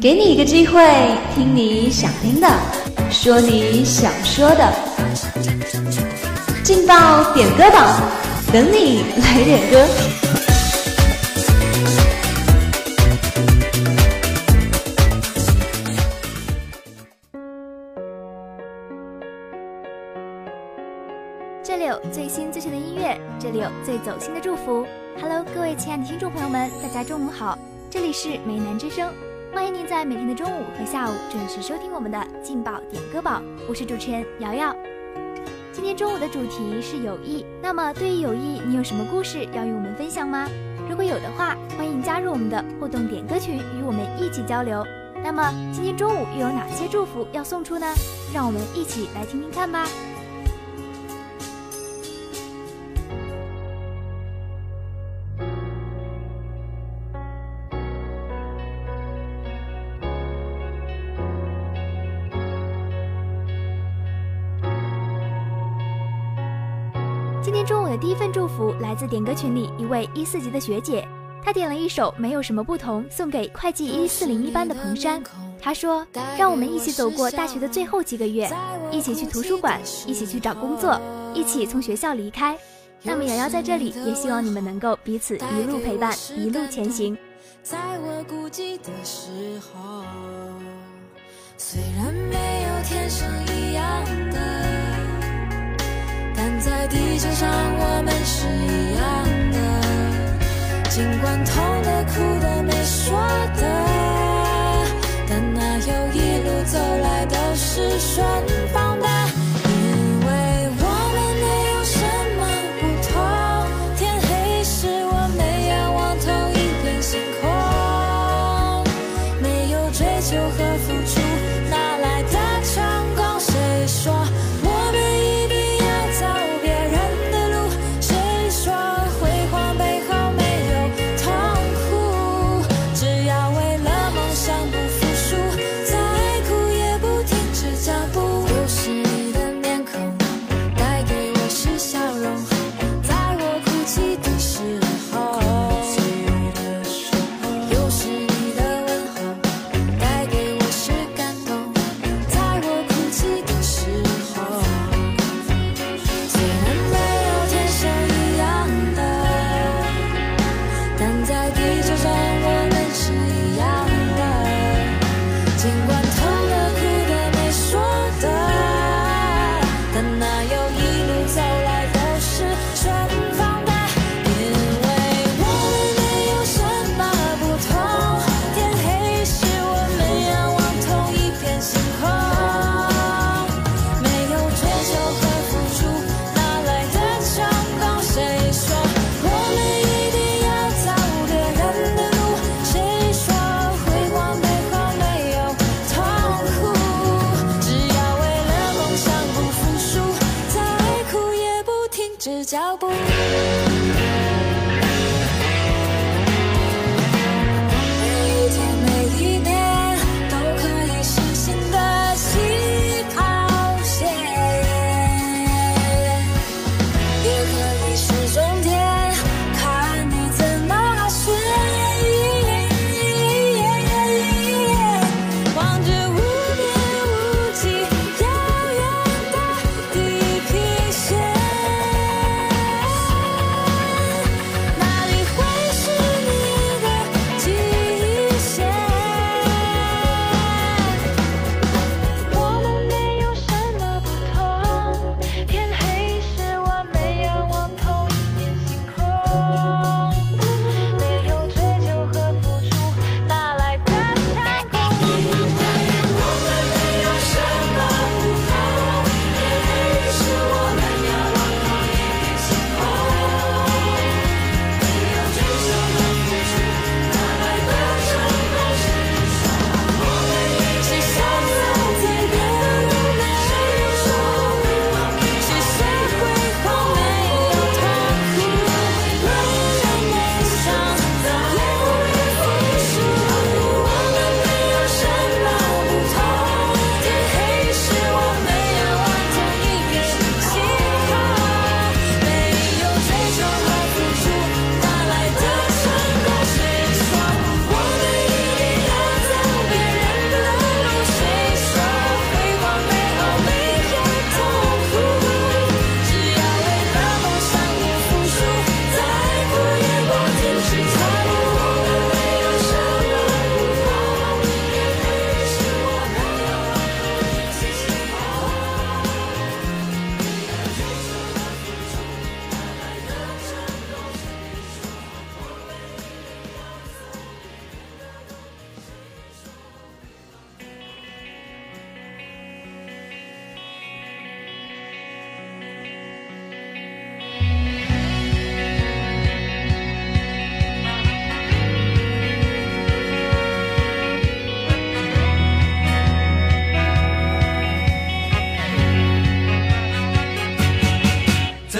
给你一个机会，听你想听的，说你想说的，劲爆点歌榜，等你来点歌。这里有最新最炫的音乐，这里有最走心的祝福。Hello，各位亲爱的听众朋友们，大家中午好，这里是美男之声，欢迎您在每天的中午和下午准时收听我们的劲爆点歌榜，我是主持人瑶瑶。今天中午的主题是友谊，那么对于友谊，你有什么故事要与我们分享吗？如果有的话，欢迎加入我们的互动点歌群，与我们一起交流。那么今天中午又有哪些祝福要送出呢？让我们一起来听听看吧。份祝福来自点歌群里一位一四级的学姐，她点了一首《没有什么不同》送给会计一四零一班的彭山。她说：“让我们一起走过大学的最后几个月，一起去图书馆，一起去找工作，一起从学校离开。那么瑶瑶在这里也希望你们能够彼此一路陪伴，一路前行。”在我孤寂的时候，虽然没有天生一样的，但在地球上我们是一样的。尽管痛的、哭的、没说的，但哪有一路走来都是顺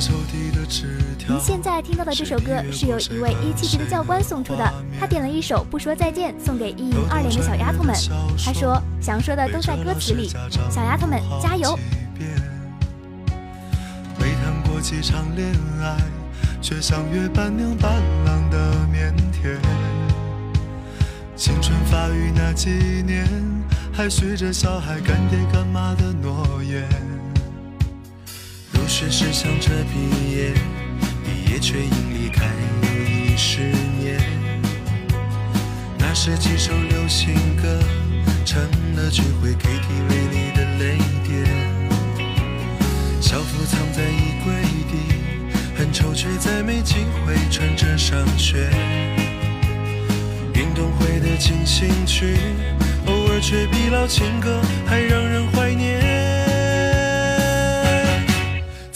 您现在听到的这首歌是由一位一七级的教官送出的，他点了一首《不说再见》送给一营二连的小丫头们。他说想说的都在歌词里，小丫头们加油！没谈过几场恋爱，却像约伴娘伴郎的腼腆。青春发育那几年，还许着小孩干爹干妈的是想着毕业，毕业却因离开又一十年。那时几首流行歌，成了聚会 KTV 里的泪点。校服藏在衣柜底，很丑却再没机会穿着上学。运动会的进行曲，偶尔却比老情歌还让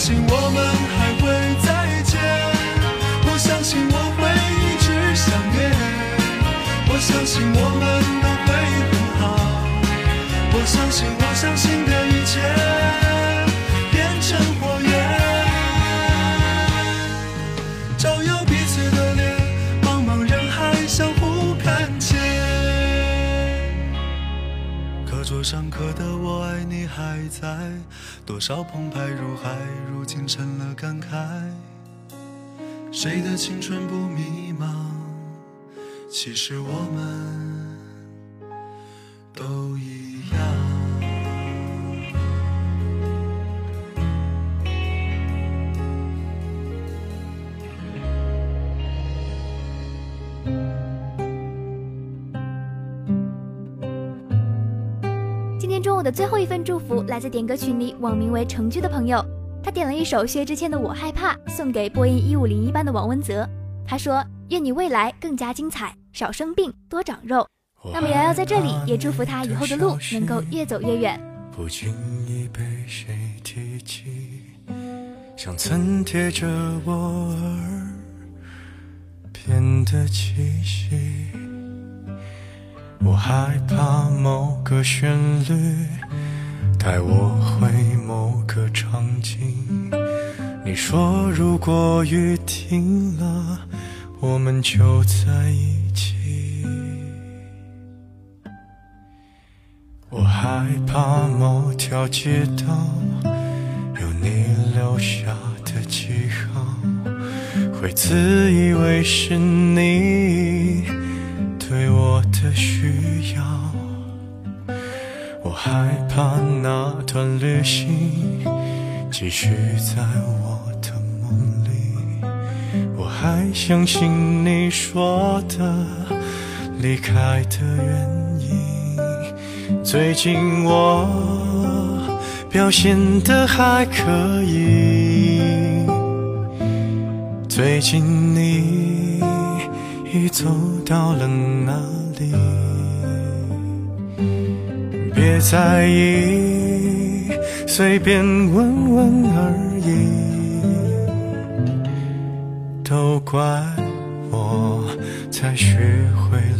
相信我们还会再见，我相信我会一直想念。我相信我们都会很好，我相信我相信的一切。桌上刻的我爱你还在，多少澎湃如海，如今成了感慨。谁的青春不迷茫？其实我们都一样。天中午的最后一份祝福来自点歌群里网名为成居的朋友，他点了一首薛之谦的《我害怕》，送给播音一五零一班的王文泽。他说：“愿你未来更加精彩，少生病，多长肉。”那么瑶瑶在这里也祝福他以后的路能够越走越远。不经意被谁提起，像曾贴着我耳边的气息。我害怕某个旋律带我回某个场景。你说如果雨停了，我们就在一起。我害怕某条街道有你留下的记号，会自以为是你对我的需要。我害怕那段旅行继续在我的梦里，我还相信你说的离开的原因。最近我表现的还可以，最近你已走到了哪里？别在意，随便问问而已。都怪我才学会了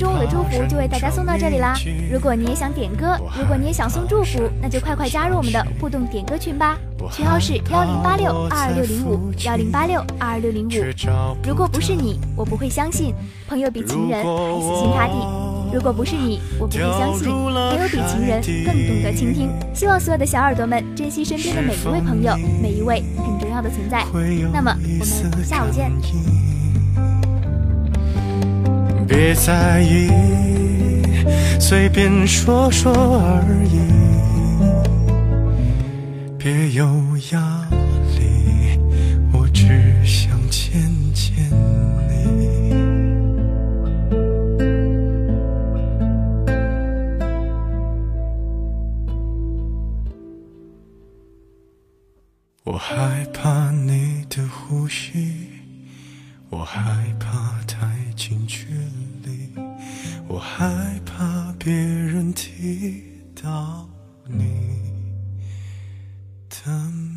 中午的祝福就为大家送到这里啦。如果你也想点歌，如果你也想送祝福，那就快快加入我们的互动点歌群吧，群号是幺零八六二二六零五幺零八六二二六零五。如果不是你，我不会相信朋友比情人还死心塌地。如果不是你，我不会相信朋友比情人更懂得倾听。希望所有的小耳朵们珍惜身边的每一位朋友，每一位很重要的存在。那么我们下午见。别在意，随便说说而已，别优雅，我害怕太近距离，我害怕别人提到你。的。